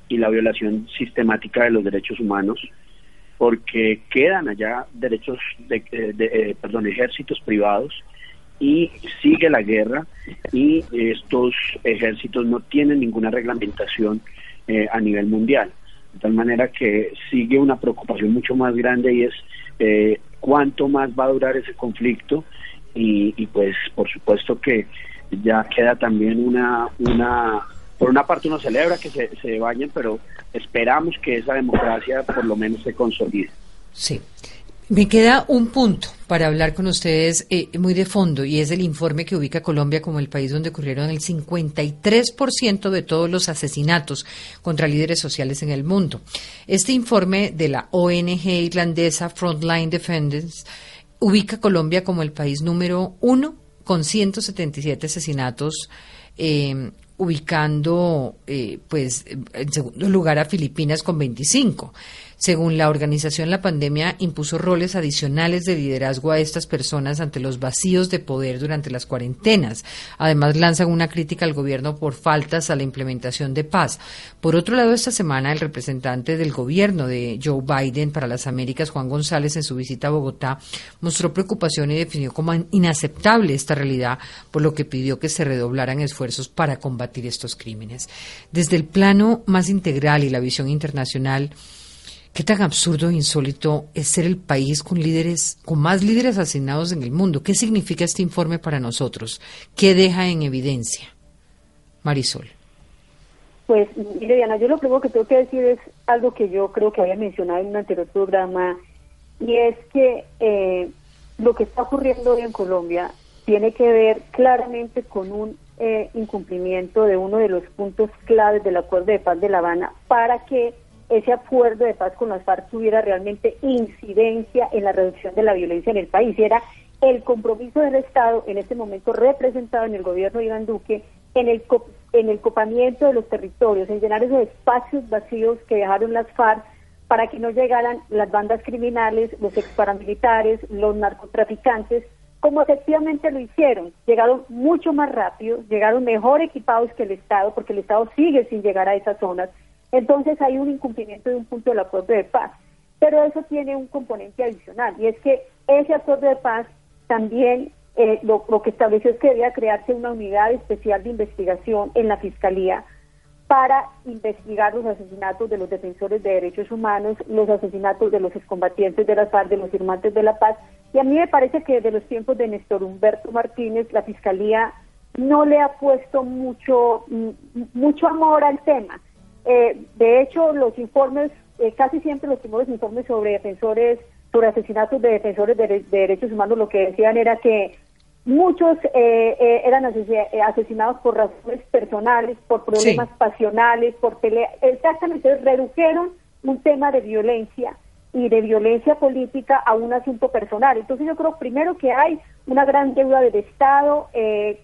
y la violación sistemática de los derechos humanos, porque quedan allá derechos de, eh, perdón, ejércitos privados y sigue la guerra y estos ejércitos no tienen ninguna reglamentación eh, a nivel mundial. De tal manera que sigue una preocupación mucho más grande y es eh, cuánto más va a durar ese conflicto y, y pues por supuesto que ya queda también una, una por una parte uno celebra que se, se vayan, pero esperamos que esa democracia por lo menos se consolide. Sí. Me queda un punto para hablar con ustedes eh, muy de fondo y es el informe que ubica a Colombia como el país donde ocurrieron el 53% de todos los asesinatos contra líderes sociales en el mundo. Este informe de la ONG irlandesa Frontline Defenders ubica a Colombia como el país número uno con 177 asesinatos, eh, ubicando eh, pues en segundo lugar a Filipinas con 25. Según la organización, la pandemia impuso roles adicionales de liderazgo a estas personas ante los vacíos de poder durante las cuarentenas. Además, lanzan una crítica al gobierno por faltas a la implementación de paz. Por otro lado, esta semana, el representante del gobierno de Joe Biden para las Américas, Juan González, en su visita a Bogotá, mostró preocupación y definió como inaceptable esta realidad, por lo que pidió que se redoblaran esfuerzos para combatir estos crímenes. Desde el plano más integral y la visión internacional, ¿Qué tan absurdo e insólito es ser el país con líderes, con más líderes asesinados en el mundo? ¿Qué significa este informe para nosotros? ¿Qué deja en evidencia? Marisol. Pues, mire, yo lo primero que tengo que decir es algo que yo creo que había mencionado en un anterior programa, y es que eh, lo que está ocurriendo hoy en Colombia tiene que ver claramente con un eh, incumplimiento de uno de los puntos claves del acuerdo de paz de La Habana para que ese acuerdo de paz con las FARC tuviera realmente incidencia en la reducción de la violencia en el país. Y era el compromiso del Estado, en este momento representado en el gobierno de Iván Duque, en el, en el copamiento de los territorios, en llenar esos espacios vacíos que dejaron las FARC para que no llegaran las bandas criminales, los ex paramilitares, los narcotraficantes, como efectivamente lo hicieron. Llegaron mucho más rápido, llegaron mejor equipados que el Estado, porque el Estado sigue sin llegar a esas zonas. Entonces hay un incumplimiento de un punto del acuerdo de paz. Pero eso tiene un componente adicional, y es que ese acuerdo de paz también eh, lo, lo que estableció es que debía crearse una unidad especial de investigación en la Fiscalía para investigar los asesinatos de los defensores de derechos humanos, los asesinatos de los excombatientes de la FARC, de los firmantes de la paz. Y a mí me parece que desde los tiempos de Néstor Humberto Martínez, la Fiscalía no le ha puesto mucho, mm, mucho amor al tema. Eh, de hecho, los informes, eh, casi siempre los primeros informes sobre defensores, sobre asesinatos de defensores de, de derechos humanos, lo que decían era que Muchos eh, eh, eran eh, asesinados por razones personales, por problemas pasionales, por pelea. Exactamente, redujeron un tema de violencia y de violencia política a un asunto personal. Entonces yo creo primero que hay una gran deuda del Estado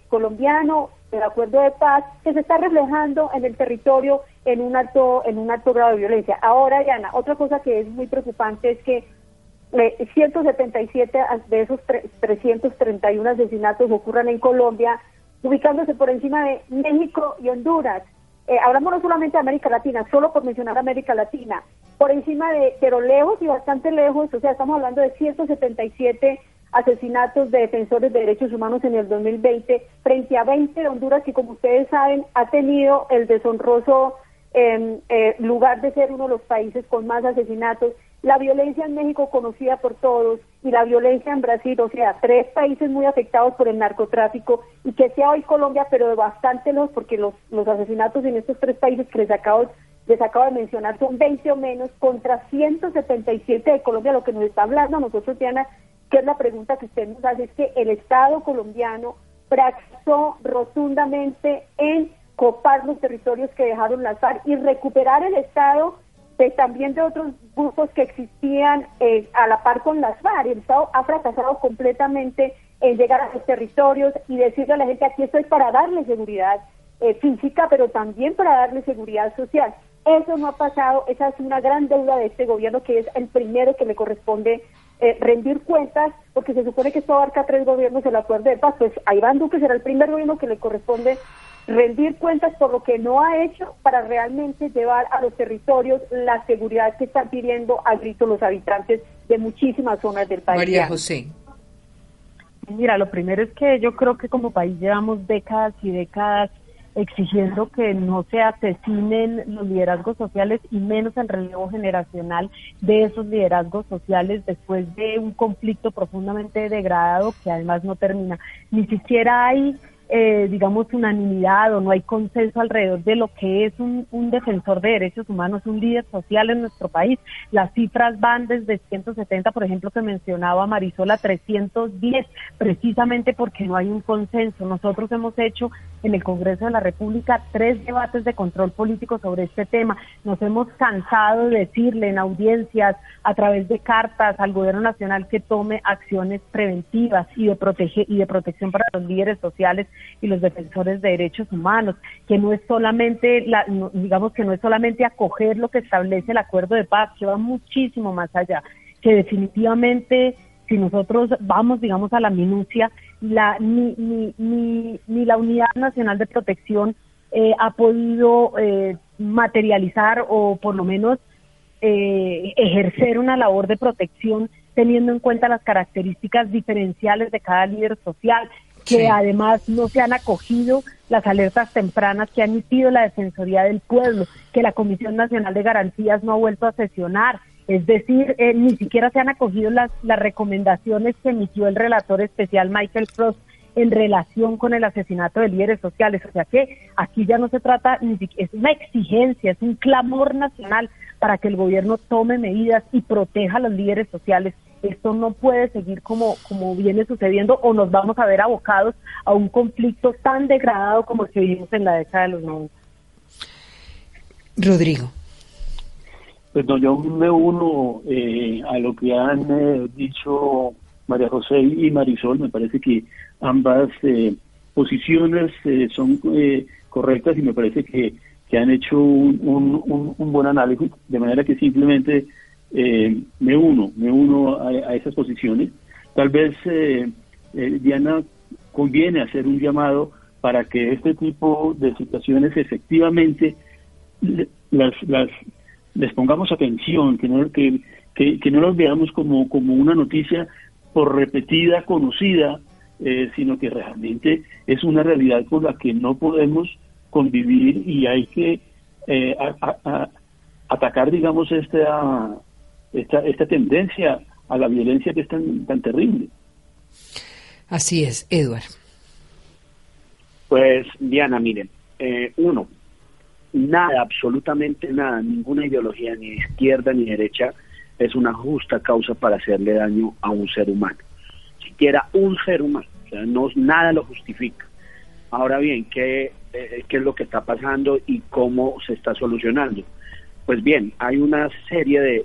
colombiano, del acuerdo de paz, que se está reflejando en el territorio en un alto, en un alto grado de violencia. Ahora, Diana, otra cosa que es muy preocupante es que 177 de esos 331 asesinatos ocurran en Colombia, ubicándose por encima de México y Honduras. Eh, hablamos no solamente de América Latina, solo por mencionar América Latina, por encima de, pero lejos y bastante lejos, o sea, estamos hablando de 177 asesinatos de defensores de derechos humanos en el 2020, frente a 20 de Honduras, que como ustedes saben, ha tenido el deshonroso eh, lugar de ser uno de los países con más asesinatos la violencia en México conocida por todos y la violencia en Brasil, o sea, tres países muy afectados por el narcotráfico y que sea hoy Colombia, pero de bastante los, porque los, los asesinatos en estos tres países que les acabo, les acabo de mencionar son 20 o menos contra 177 de Colombia, lo que nos está hablando a nosotros, Diana, que es la pregunta que usted nos hace, es que el Estado colombiano fracasó rotundamente en copar los territorios que dejaron las FARC y recuperar el Estado también de otros grupos que existían eh, a la par con las FARC. El Estado ha fracasado completamente en llegar a los territorios y decirle a la gente aquí estoy para darle seguridad eh, física, pero también para darle seguridad social. Eso no ha pasado, esa es una gran deuda de este gobierno que es el primero que le corresponde eh, rendir cuentas, porque se supone que esto abarca tres gobiernos el acuerdo de paz, pues a Iván Duque será el primer gobierno que le corresponde rendir cuentas por lo que no ha hecho para realmente llevar a los territorios la seguridad que están pidiendo a grito los habitantes de muchísimas zonas del país. María José. Mira, lo primero es que yo creo que como país llevamos décadas y décadas exigiendo que no se asesinen los liderazgos sociales y menos el relevo generacional de esos liderazgos sociales después de un conflicto profundamente degradado que además no termina. Ni siquiera hay eh, digamos, unanimidad o no hay consenso alrededor de lo que es un, defensor de derechos humanos, un líder social en nuestro país. Las cifras van desde 170, por ejemplo, que mencionaba Marisol, a 310, precisamente porque no hay un consenso. Nosotros hemos hecho en el Congreso de la República tres debates de control político sobre este tema. Nos hemos cansado de decirle en audiencias, a través de cartas al Gobierno Nacional que tome acciones preventivas y de, protege, y de protección para los líderes sociales y los defensores de derechos humanos, que no es solamente, la, digamos que no es solamente acoger lo que establece el acuerdo de paz, que va muchísimo más allá, que definitivamente si nosotros vamos, digamos, a la minucia, la, ni, ni, ni, ni la Unidad Nacional de Protección eh, ha podido eh, materializar o por lo menos eh, ejercer una labor de protección teniendo en cuenta las características diferenciales de cada líder social que además no se han acogido las alertas tempranas que ha emitido la Defensoría del Pueblo, que la Comisión Nacional de Garantías no ha vuelto a sesionar. Es decir, eh, ni siquiera se han acogido las, las recomendaciones que emitió el relator especial Michael Frost en relación con el asesinato de líderes sociales. O sea que aquí ya no se trata, ni siquiera, es una exigencia, es un clamor nacional para que el gobierno tome medidas y proteja a los líderes sociales esto no puede seguir como, como viene sucediendo o nos vamos a ver abocados a un conflicto tan degradado como el que vivimos en la década de los 90. Rodrigo. Pues no, yo me uno eh, a lo que han eh, dicho María José y Marisol. Me parece que ambas eh, posiciones son correctas y me parece que que han hecho un, un, buen análisis, de manera que simplemente eh, me uno, me uno a, esas posiciones. Tal vez, eh, eh, Diana, conviene hacer un llamado para que este tipo de situaciones efectivamente las, las, les pongamos atención, que no, que, que, no los veamos como, como una noticia por repetida, conocida, sino que realmente es una realidad con la que no podemos convivir y hay que eh, atacar, digamos, esta, esta, esta tendencia a la violencia que es tan, tan terrible. Así es, Edward. Pues, Diana, miren, eh, uno, nada, absolutamente nada, ninguna ideología, ni de izquierda ni derecha, es una justa causa para hacerle daño a un ser humano. Siquiera un ser humano, o sea, no, nada lo justifica. Ahora bien, ¿qué, eh, ¿qué es lo que está pasando y cómo se está solucionando? Pues bien, hay una serie de,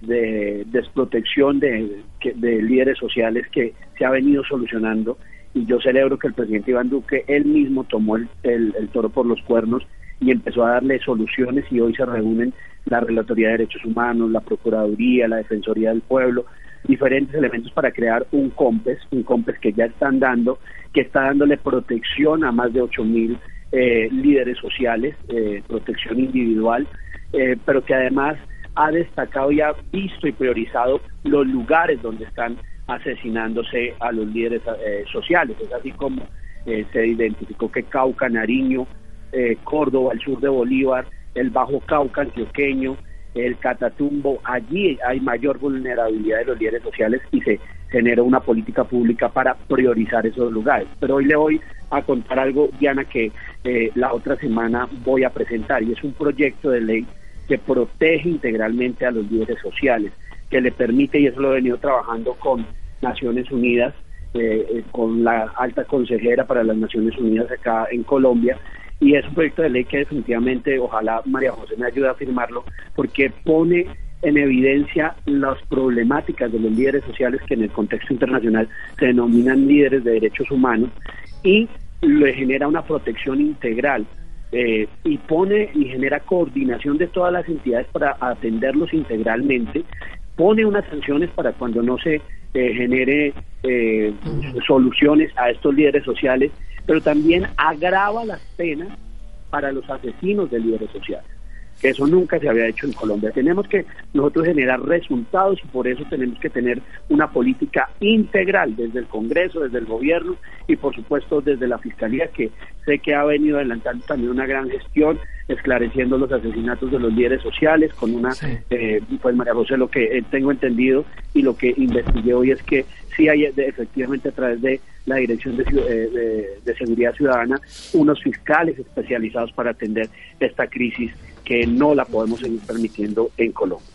de, desprotección de, líderes sociales que se ha venido solucionando y yo celebro que el presidente Iván Duque él mismo tomó el, el, toro por los cuernos y empezó a darle soluciones y hoy se reúnen la Relatoría de Derechos Humanos, la Procuraduría, la Defensoría del Pueblo, diferentes elementos para crear un COMPES, un COMPES que ya están dando, que está dándole protección a más de 8 mil eh, líderes sociales, eh, protección individual, eh, pero que además ha destacado y ha visto y priorizado los lugares donde están asesinándose a los líderes sociales. Es así como se identificó que Cauca, Nariño, Córdoba, el sur de Bolívar, el Bajo Cauca antioqueño, el Catatumbo, allí hay mayor vulnerabilidad de los líderes sociales y se genera una política pública para priorizar esos lugares. Pero hoy le voy a contar algo, Diana, que eh, la otra semana voy a presentar y es un proyecto de ley que protege integralmente a los líderes sociales, que le permite, y eso lo he venido trabajando con Naciones Unidas, eh, eh, con la alta consejera para las Naciones Unidas acá en Colombia, y es un proyecto de ley que definitivamente, ojalá María José me ayude a firmarlo, porque pone en evidencia las problemáticas de los líderes sociales que en el contexto internacional se denominan líderes de derechos humanos y le genera una protección integral eh, y pone y genera coordinación de todas las entidades para atenderlos integralmente, pone unas sanciones para cuando no se eh, genere eh, soluciones a estos líderes sociales pero también agrava las penas para los asesinos de líderes sociales que eso nunca se había hecho en Colombia. Tenemos que nosotros generar resultados y por eso tenemos que tener una política integral desde el Congreso, desde el gobierno y por supuesto desde la Fiscalía que sé que ha venido adelantando también una gran gestión esclareciendo los asesinatos de los líderes sociales con una, eh, pues María José, lo que eh, tengo entendido y lo que investigué hoy es que sí hay efectivamente a través de la Dirección eh, de, Seguridad Ciudadana unos fiscales especializados para atender esta crisis que no la podemos seguir permitiendo en Colombia.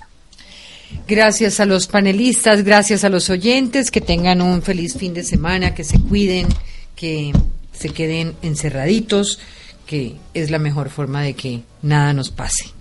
Gracias a los panelistas, gracias a los oyentes, que tengan un feliz fin de semana, que se cuiden, que se queden encerraditos, que es la mejor forma de que nada nos pase.